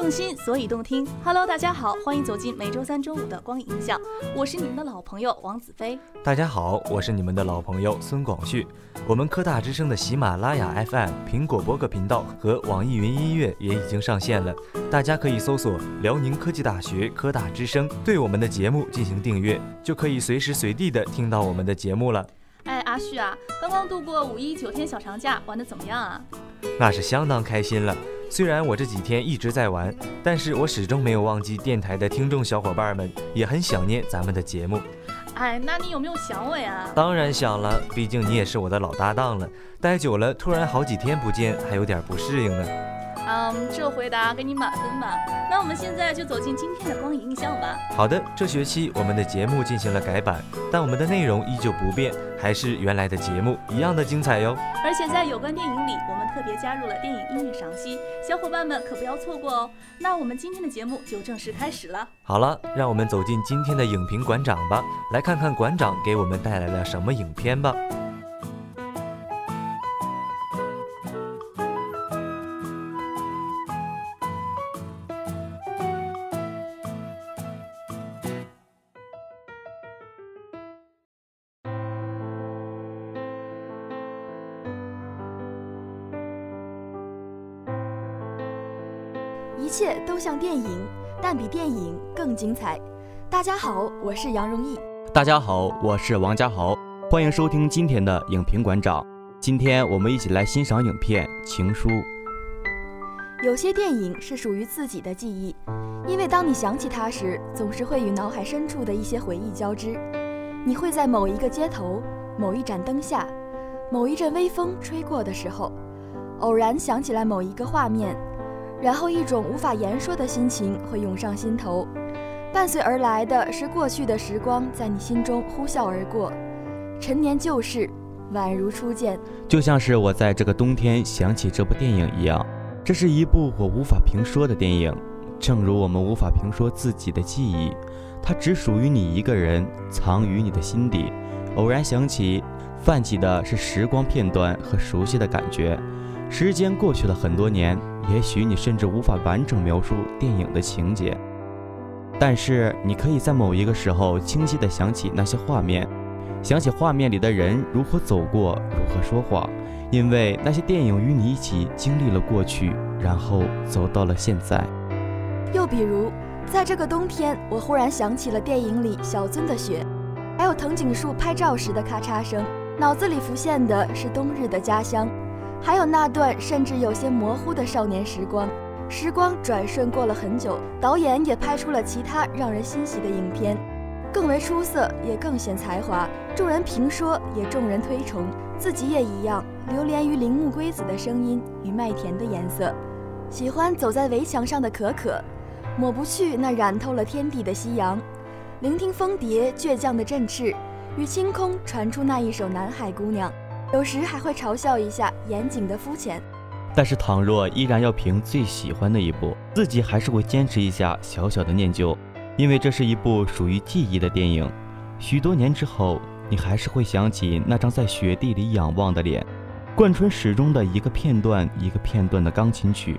用心，所以动听。Hello，大家好，欢迎走进每周三中午的光影印象，我是你们的老朋友王子飞。大家好，我是你们的老朋友孙广旭。我们科大之声的喜马拉雅 FM、苹果播客频道和网易云音乐也已经上线了，大家可以搜索辽宁科技大学科大之声，对我们的节目进行订阅，就可以随时随地的听到我们的节目了。哎，阿旭啊，刚刚度过五一九天小长假，玩的怎么样啊？那是相当开心了。虽然我这几天一直在玩，但是我始终没有忘记电台的听众小伙伴们，也很想念咱们的节目。哎，那你有没有想我呀？当然想了，毕竟你也是我的老搭档了，待久了，突然好几天不见，还有点不适应呢。嗯，这回答给你满分吧。那我们现在就走进今天的光影印象吧。好的，这学期我们的节目进行了改版，但我们的内容依旧不变，还是原来的节目一样的精彩哟。而且在有关电影里，我们特别加入了电影音乐赏析，小伙伴们可不要错过哦。那我们今天的节目就正式开始了。好了，让我们走进今天的影评馆长吧，来看看馆长给我们带来了什么影片吧。切都像电影，但比电影更精彩。大家好，我是杨荣毅。大家好，我是王家豪。欢迎收听今天的影评馆长。今天我们一起来欣赏影片《情书》。有些电影是属于自己的记忆，因为当你想起它时，总是会与脑海深处的一些回忆交织。你会在某一个街头、某一盏灯下、某一阵微风吹过的时候，偶然想起来某一个画面。然后，一种无法言说的心情会涌上心头，伴随而来的是过去的时光在你心中呼啸而过，陈年旧事宛如初见，就像是我在这个冬天想起这部电影一样。这是一部我无法评说的电影，正如我们无法评说自己的记忆，它只属于你一个人，藏于你的心底。偶然想起，泛起的是时光片段和熟悉的感觉。时间过去了很多年。也许你甚至无法完整描述电影的情节，但是你可以在某一个时候清晰地想起那些画面，想起画面里的人如何走过，如何说话，因为那些电影与你一起经历了过去，然后走到了现在。又比如，在这个冬天，我忽然想起了电影里小樽的雪，还有藤井树拍照时的咔嚓声，脑子里浮现的是冬日的家乡。还有那段甚至有些模糊的少年时光，时光转瞬过了很久，导演也拍出了其他让人欣喜的影片，更为出色，也更显才华，众人评说，也众人推崇，自己也一样，流连于铃木圭子的声音与麦田的颜色，喜欢走在围墙上的可可，抹不去那染透了天地的夕阳，聆听蜂蝶倔强的振翅，与清空传出那一首南海姑娘。有时还会嘲笑一下严谨的肤浅，但是倘若依然要评最喜欢的一部，自己还是会坚持一下小小的念旧，因为这是一部属于记忆的电影。许多年之后，你还是会想起那张在雪地里仰望的脸，贯穿始终的一个片段一个片段的钢琴曲，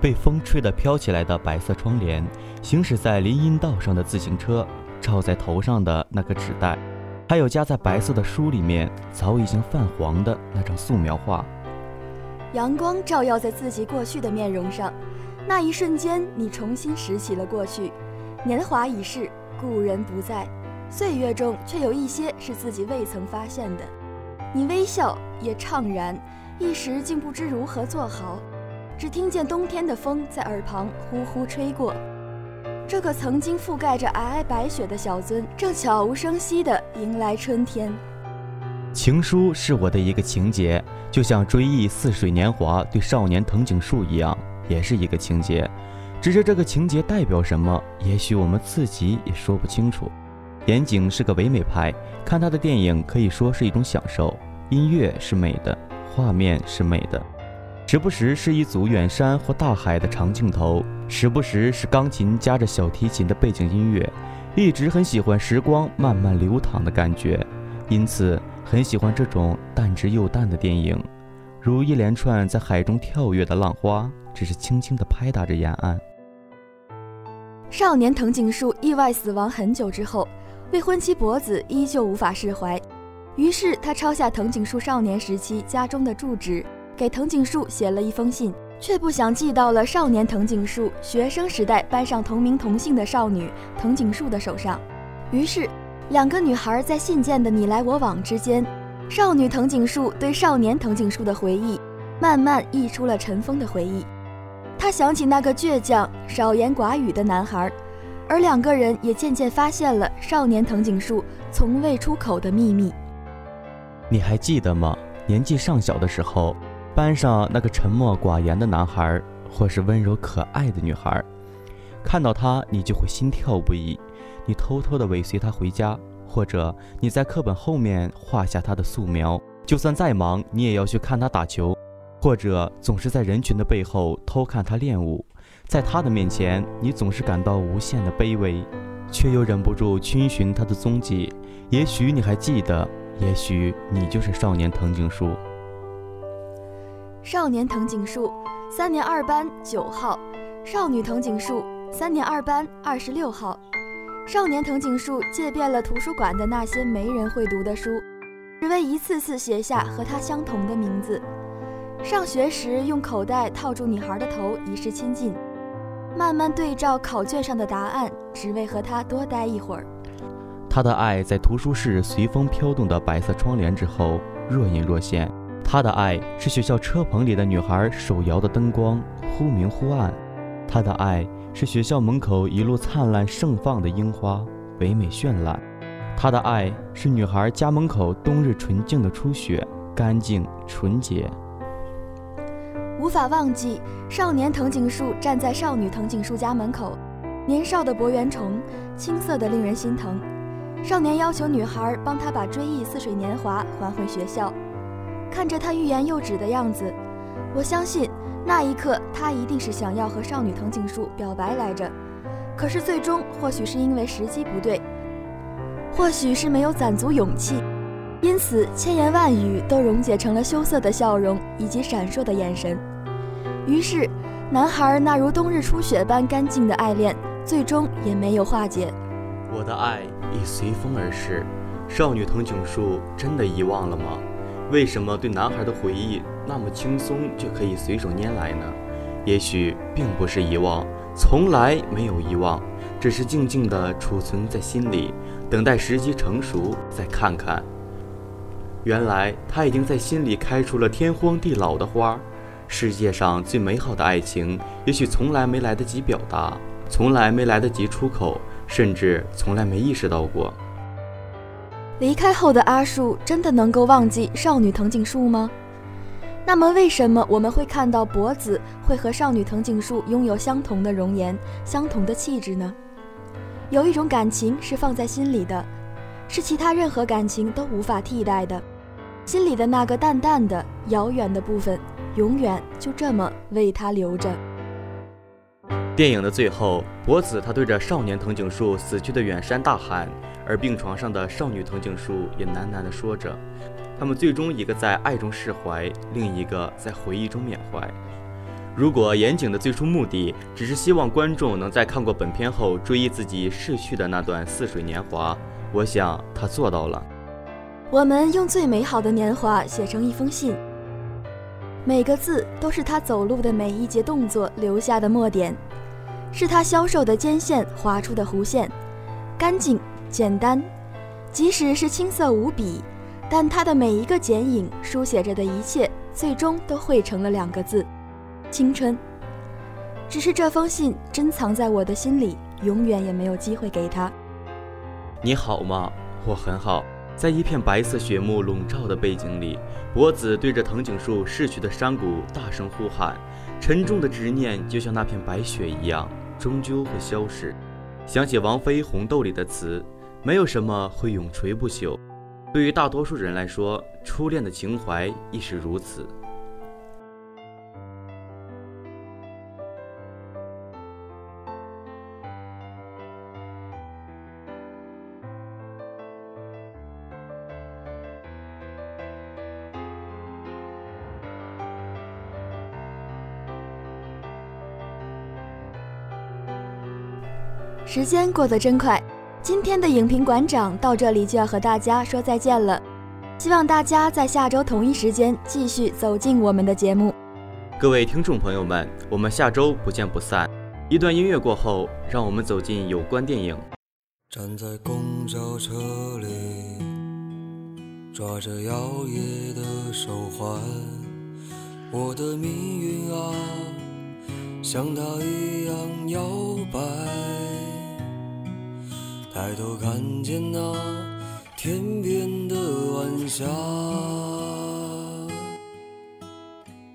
被风吹得飘起来的白色窗帘，行驶在林荫道上的自行车，罩在头上的那个纸袋。还有夹在白色的书里面早已经泛黄的那张素描画，阳光照耀在自己过去的面容上，那一瞬间，你重新拾起了过去。年华已逝，故人不在，岁月中却有一些是自己未曾发现的。你微笑也怅然，一时竟不知如何做好，只听见冬天的风在耳旁呼呼吹过。这个曾经覆盖着皑皑白雪的小樽，正悄无声息地迎来春天。情书是我的一个情节，就像追忆似水年华对少年藤井树一样，也是一个情节。只是这个情节代表什么，也许我们自己也说不清楚。岩井是个唯美派，看他的电影可以说是一种享受。音乐是美的，画面是美的。时不时是一组远山或大海的长镜头，时不时是钢琴夹着小提琴的背景音乐，一直很喜欢时光慢慢流淌的感觉，因此很喜欢这种淡之又淡的电影，如一连串在海中跳跃的浪花，只是轻轻地拍打着沿岸。少年藤井树意外死亡很久之后，未婚妻博子依旧无法释怀，于是他抄下藤井树少年时期家中的住址，给藤井树写了一封信，却不想寄到了少年藤井树学生时代班上同名同姓的少女藤井树的手上。于是，两个女孩在信件的你来我往之间，少女藤井树对少年藤井树的回忆，慢慢溢出了尘封的回忆。他想起那个倔强、少言寡语的男孩，而两个人也渐渐发现了少年藤井树从未出口的秘密。你还记得吗？年纪尚小的时候，班上那个沉默寡言的男孩，或是温柔可爱的女孩，看到他你就会心跳不已，你偷偷的尾随他回家，或者你在课本后面画下他的素描，就算再忙，你也要去看他打球。或者总是在人群的背后偷看他练舞，在他的面前，你总是感到无限的卑微，却又忍不住追寻他的踪迹。也许你还记得，也许你就是少年藤井树。少年藤井树，三年二班九号；少女藤井树，三年二班二十六号。少年藤井树借遍了图书馆的那些没人会读的书，只为一次次写下和他相同的名字。上学时用口袋套住女孩的头以示亲近，慢慢对照考卷上的答案，只为和她多待一会儿。他的爱在图书室随风飘动的白色窗帘之后若隐若现。他的爱是学校车棚里的女孩手摇的灯光忽明忽暗。他的爱是学校门口一路灿烂盛放的樱花唯美绚烂。他的爱是女孩家门口冬日纯净的初雪干净纯洁。无法忘记少年藤井树站在少女藤井树家门口，年少的博圆虫，青涩的令人心疼。少年要求女孩帮他把追忆似水年华还回学校，看着他欲言又止的样子，我相信那一刻他一定是想要和少女藤井树表白来着。可是最终或许是因为时机不对，或许是没有攒足勇气。因此，千言万语都溶解成了羞涩的笑容以及闪烁的眼神。于是，男孩那如冬日初雪般干净的爱恋，最终也没有化解。我的爱已随风而逝，少女藤井树真的遗忘了吗？为什么对男孩的回忆那么轻松就可以随手拈来呢？也许并不是遗忘，从来没有遗忘，只是静静地储存在心里，等待时机成熟再看看。原来他已经在心里开出了天荒地老的花。世界上最美好的爱情，也许从来没来得及表达，从来没来得及出口，甚至从来没意识到过。离开后的阿树真的能够忘记少女藤井树吗？那么为什么我们会看到博子会和少女藤井树拥有相同的容颜、相同的气质呢？有一种感情是放在心里的，是其他任何感情都无法替代的。心里的那个淡淡的、遥远的部分，永远就这么为他留着。电影的最后，博子他对着少年藤井树死去的远山大喊，而病床上的少女藤井树也喃喃地说着。他们最终一个在爱中释怀，另一个在回忆中缅怀。如果岩井的最初目的只是希望观众能在看过本片后追忆自己逝去的那段似水年华，我想他做到了。我们用最美好的年华写成一封信，每个字都是他走路的每一节动作留下的墨点，是他消瘦的肩线划出的弧线，干净简单，即使是青涩无比，但他的每一个剪影书写着的一切，最终都汇成了两个字：青春。只是这封信珍藏在我的心里，永远也没有机会给他。你好吗？我很好。在一片白色雪幕笼罩的背景里，博子对着藤井树逝去的山谷大声呼喊。沉重的执念就像那片白雪一样，终究会消逝。想起王菲《红豆》里的词：“没有什么会永垂不朽。对于大多数人来说初恋的情怀亦是如此。时间过得真快。今天的影评馆长到这里就要和大家说再见了。希望大家在下周同一时间继续走进我们的节目。各位听众朋友们，我们下周不见不散。一段音乐过后，让我们走进有关电影。站在公交车里，抓着摇曳的手环，我的命运啊，像它一样摇摆。抬头看见那天边的晚霞，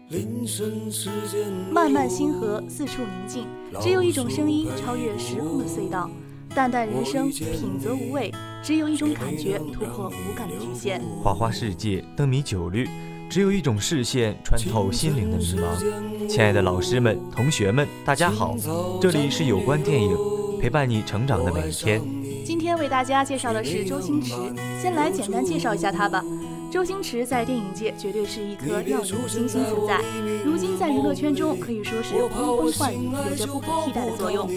铃声时间漫漫星河，四处宁静，只有一种声音超越时空的隧道。淡淡人生，品则无味。只有一种感觉突破无感的局限。花花世界，灯迷酒绿。只有一种视线穿透心灵的迷茫。亲爱的老师们、同学们，大家好，这里是有关电影，陪伴你成长的每一天。今天为大家介绍的是周星驰，先来简单介绍一下他吧。周星驰在电影界绝对是一颗耀眼的星星存在，如今在娱乐圈中可以说是呼风唤雨，有着不可替代的作用。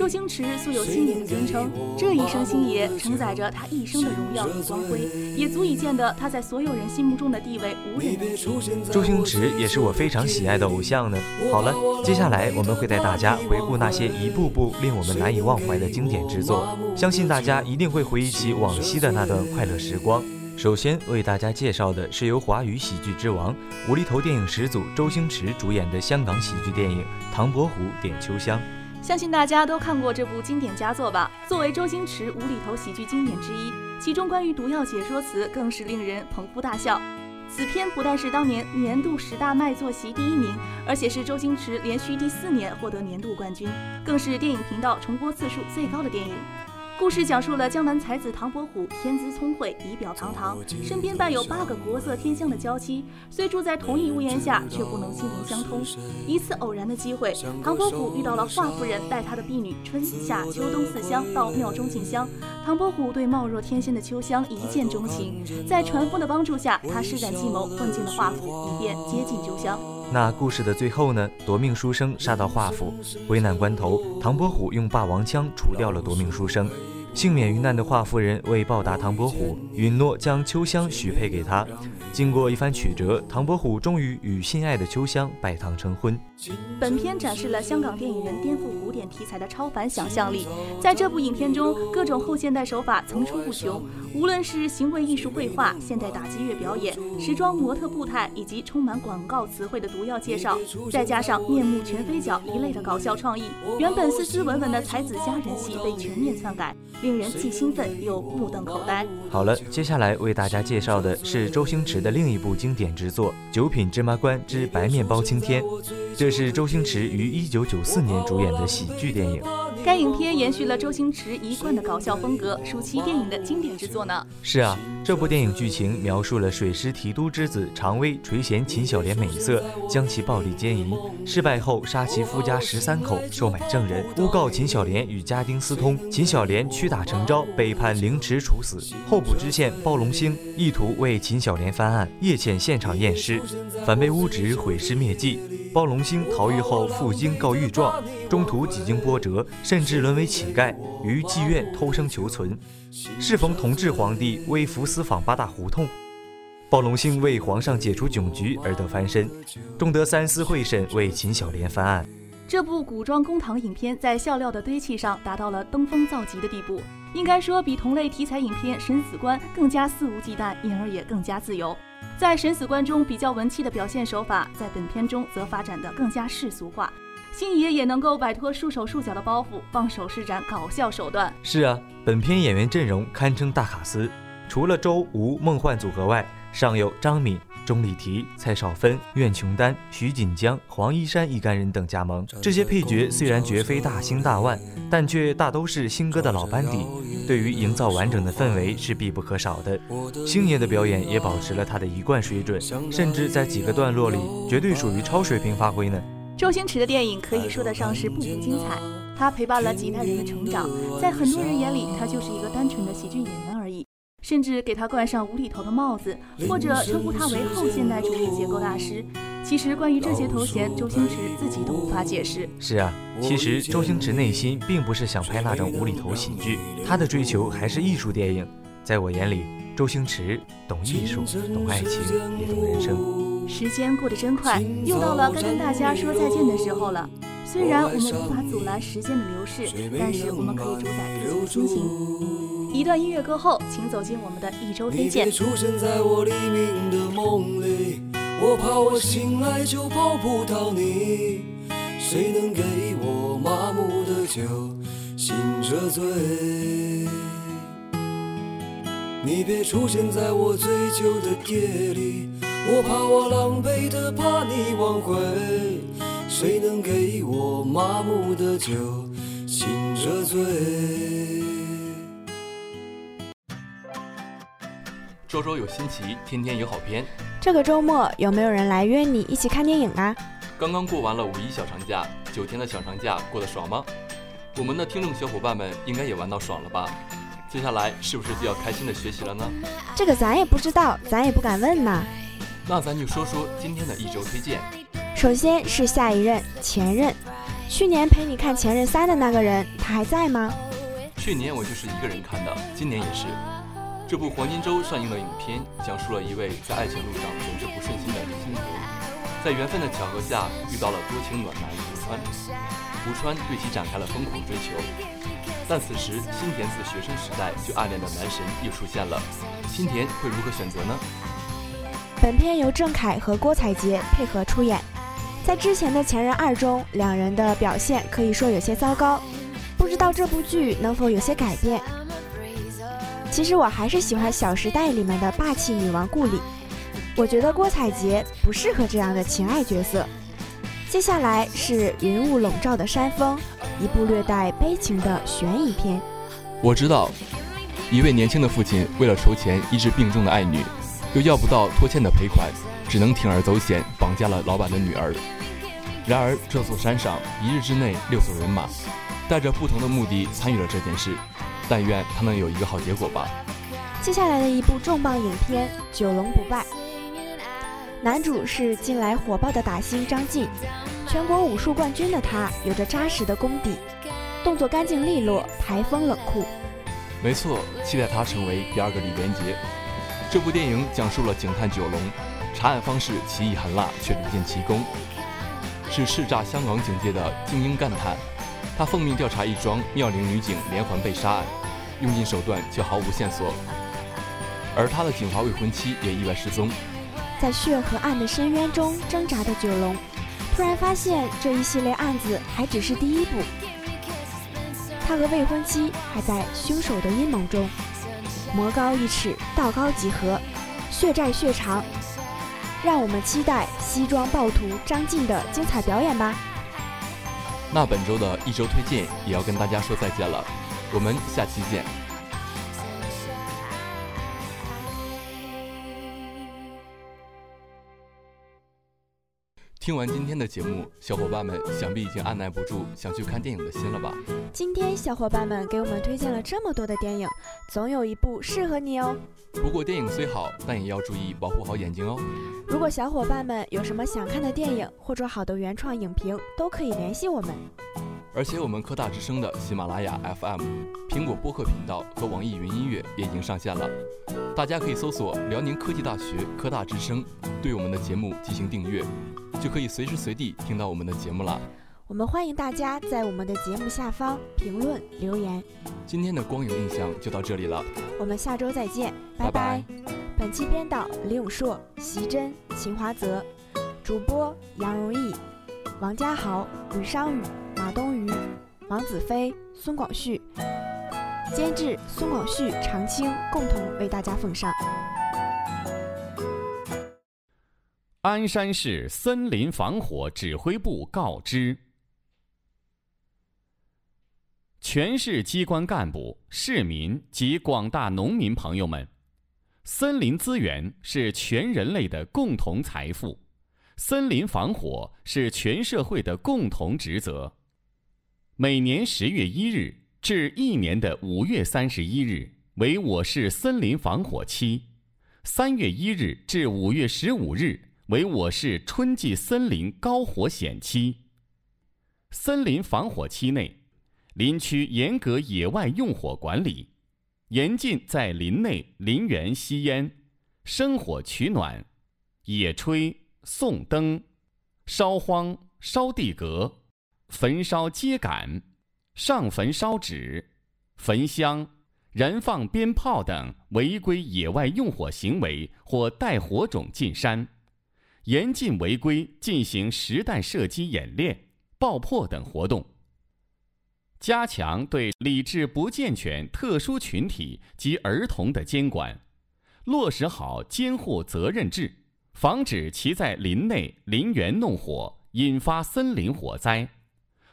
周星驰素有星爷的尊称，这一声星爷承载着他一生的荣耀与光辉，也足以见得他在所有人心目中的地位无人能及。周星驰也是我非常喜爱的偶像呢。好了，接下来我们会带大家回顾那些一步步令我们难以忘怀的经典之作，相信大家一定会回忆起往昔的那段快乐时光。首先为大家介绍的是由华语喜剧之王、无厘头电影始祖周星驰主演的香港喜剧电影《唐伯虎点秋香》。相信大家都看过这部经典佳作吧？作为周星驰无厘头喜剧经典之一，其中关于毒药解说词更是令人捧腹大笑。此片不但是当年年度十大卖座席第一名，而且是周星驰连续第四年获得年度冠军，更是电影频道重播次数最高的电影。故事讲述了江南才子唐伯虎天资聪慧，仪表堂堂，身边伴有八个国色天香的娇妻，虽住在同一屋檐下，却不能心灵相通。一次偶然的机会，唐伯虎遇到了华夫人带他的婢女春夏秋冬四香到庙中进香。唐伯虎对貌若天仙的秋香一见钟情，在船夫的帮助下，他施展计谋混进了华府，以便接近秋香。那故事的最后呢？夺命书生杀到华府，危难关头，唐伯虎用霸王枪除掉了夺命书生。幸免于难的华夫人为报答唐伯虎，允诺将秋香许配给他。经过一番曲折，唐伯虎终于与心爱的秋香拜堂成婚。本片展示了香港电影人颠覆古典题材的超凡想象力。在这部影片中，各种后现代手法层出不穷，无论是行为艺术绘画、现代打击乐表演、时装模特步态，以及充满广告词汇的毒药介绍，再加上面目全非角一类的搞笑创意，原本斯斯文文的才子佳人戏被全面篡改，令人既兴奋又目瞪口呆。好了，接下来为大家介绍的是周星驰的另一部经典之作《九品芝麻官之白面包青天》。这是周星驰于1994年主演的喜剧电影。该影片延续了周星驰一贯的搞笑风格，暑期电影的经典之作呢。是啊，这部电影剧情描述了水师提督之子常威垂涎秦小莲美色，将其暴力奸淫，失败后杀其夫家十三口，收买证人，诬告秦小莲与家丁私通。秦小莲屈打成招，被判凌迟处死。候补知县包龙星意图为秦小莲翻案，夜潜现场验尸，反被诬指毁尸灭迹。包龙星逃狱后赴京告御状，中途几经波折，甚至沦为乞丐，于妓院偷生求存。适逢同治皇帝微服私访八大胡同，包龙星为皇上解除窘局而得翻身，终得三司会审为秦小莲翻案。这部古装公堂影片在笑料的堆砌上达到了登峰造极的地步，应该说比同类题材影片《审死官》更加肆无忌惮，因而也更加自由。在审死官中比较文气的表现手法，在本片中则发展得更加世俗化。星爷也能够摆脱束手束脚的包袱，放手施展搞笑手段。是啊，本片演员阵容堪称大卡司，除了周吴梦幻组合外，尚有张敏。钟丽缇、蔡少芬、苑琼丹、徐锦江、黄一山一干人等加盟。这些配角虽然绝非大星大腕，但却大都是星哥的老班底，对于营造完整的氛围是必不可少的。星爷的表演也保持了他的一贯水准，甚至在几个段落里绝对属于超水平发挥呢。周星驰的电影可以说得上是步步精彩，他陪伴了几代人的成长，在很多人眼里，他就是一个单纯的喜剧演员而已。甚至给他冠上无厘头的帽子，或者称呼他为后现代主义结构大师。其实关于这些头衔，周星驰自己都无法解释。是啊，其实周星驰内心并不是想拍那种无厘头喜剧，他的追求还是艺术电影。在我眼里，周星驰懂艺术，懂爱情，也懂人生。时间过得真快，又到了该跟大家说再见的时候了。虽然我们无法阻拦时间的流逝，但是我们可以主宰自己的心情。一段音乐过后，请走进我们的一周推荐。出现在我黎明的梦里，我怕我醒来就抱不到你。谁能给我麻木的酒，醒着醉？你别出现在我醉酒的夜里，我怕我狼狈的把你挽回。谁能给我麻木的酒，醒着醉？周周有新奇，天天有好片。这个周末有没有人来约你一起看电影啊？刚刚过完了五一小长假，九天的小长假过得爽吗？我们的听众小伙伴们应该也玩到爽了吧？接下来是不是就要开心的学习了呢？这个咱也不知道，咱也不敢问呢。那咱就说说今天的一周推荐。首先是下一任前任，去年陪你看《前任三》的那个人，他还在吗？去年我就是一个人看的，今年也是。这部黄金周上映的影片，讲述了一位在爱情路上总是不顺心的林心如，在缘分的巧合下遇到了多情暖男吴川，吴川对其展开了疯狂追求。但此时新田自学生时代就暗恋的男神又出现了，新田会如何选择呢？本片由郑恺和郭采洁配合出演。在之前的《前任二》中，两人的表现可以说有些糟糕，不知道这部剧能否有些改变。其实我还是喜欢《小时代》里面的霸气女王顾里，我觉得郭采洁不适合这样的情爱角色。接下来是《云雾笼罩的山峰》，一部略带悲情的悬疑片。我知道，一位年轻的父亲为了筹钱医治病重的爱女，又要不到拖欠的赔款。只能铤而走险，绑架了老板的女儿。然而，这座山上一日之内六组人马，带着不同的目的参与了这件事。但愿他能有一个好结果吧。接下来的一部重磅影片《九龙不败》，男主是近来火爆的打星张晋，全国武术冠军的他有着扎实的功底，动作干净利落，台风冷酷。没错，期待他成为第二个李连杰。这部电影讲述了警探九龙。查案方式奇异狠辣，却屡见奇功，是叱咤香港警界的精英干探。他奉命调查一桩妙龄女警连环被杀案，用尽手段却毫无线索。而他的警华未婚妻也意外失踪。在血和暗的深渊中挣扎的九龙，突然发现这一系列案子还只是第一步。他和未婚妻还在凶手的阴谋中。魔高一尺，道高几何，血债血偿。让我们期待西装暴徒张晋的精彩表演吧。那本周的一周推荐也要跟大家说再见了，我们下期见。听完今天的节目，小伙伴们想必已经按耐不住想去看电影的心了吧？今天小伙伴们给我们推荐了这么多的电影，总有一部适合你哦。不过电影虽好，但也要注意保护好眼睛哦。如果小伙伴们有什么想看的电影或者好的原创影评，都可以联系我们。而且我们科大之声的喜马拉雅 FM、苹果播客频道和网易云音乐也已经上线了，大家可以搜索辽宁科技大学科大之声，对我们的节目进行订阅。就可以随时随地听到我们的节目了。我们欢迎大家在我们的节目下方评论留言。今天的光影印象就到这里了，我们下周再见，拜拜。本期编导李永硕、席珍、秦华泽，主播杨荣毅、王家豪、吕商宇、王子飞、孙广旭，监制孙广旭、常青共同为大家奉上。鞍山市森林防火指挥部告知：全市机关干部、市民及广大农民朋友们，森林资源是全人类的共同财富，森林防火是全社会的共同职责。每年十月一日至一年的五月三十一日为我市森林防火期，三月一日至五月十五日。为我市春季森林高火险期。森林防火期内，林区严格野外用火管理，严禁在林内、林园吸烟、生火取暖、野炊、送灯、烧荒、烧地革、焚烧秸秆、上坟烧纸、焚香。燃放鞭炮等违规野外用火行为或带火种进山，严禁违规进行实弹射击演练、爆破等活动。加强对理智不健全特殊群体及儿童的监管，落实好监护责任制，防止其在林内、林园弄火，引发森林火灾。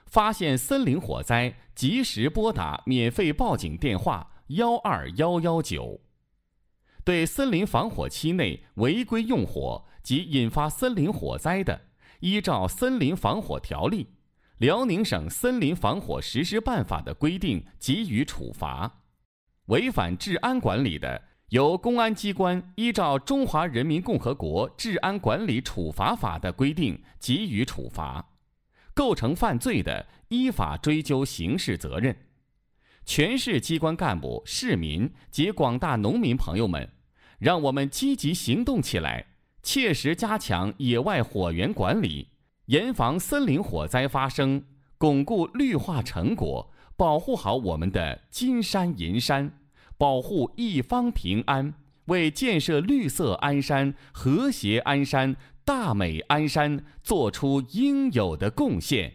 发现森林火灾，及时拨打免费报警电话。幺二幺幺九，对森林防火期内违规用火及引发森林火灾的，依照《森林防火条例》、辽宁省森林防火实施办法的规定给予处罚；违反治安管理的，由公安机关依照《中华人民共和国治安管理处罚法》的规定给予处罚；构成犯罪的，依法追究刑事责任。全市机关干部、市民及广大农民朋友们，让我们积极行动起来，切实加强野外火源管理，严防森林火灾发生，巩固绿化成果，保护好我们的金山银山，保护一方平安，为建设绿色鞍山、和谐鞍山、大美鞍山做出应有的贡献。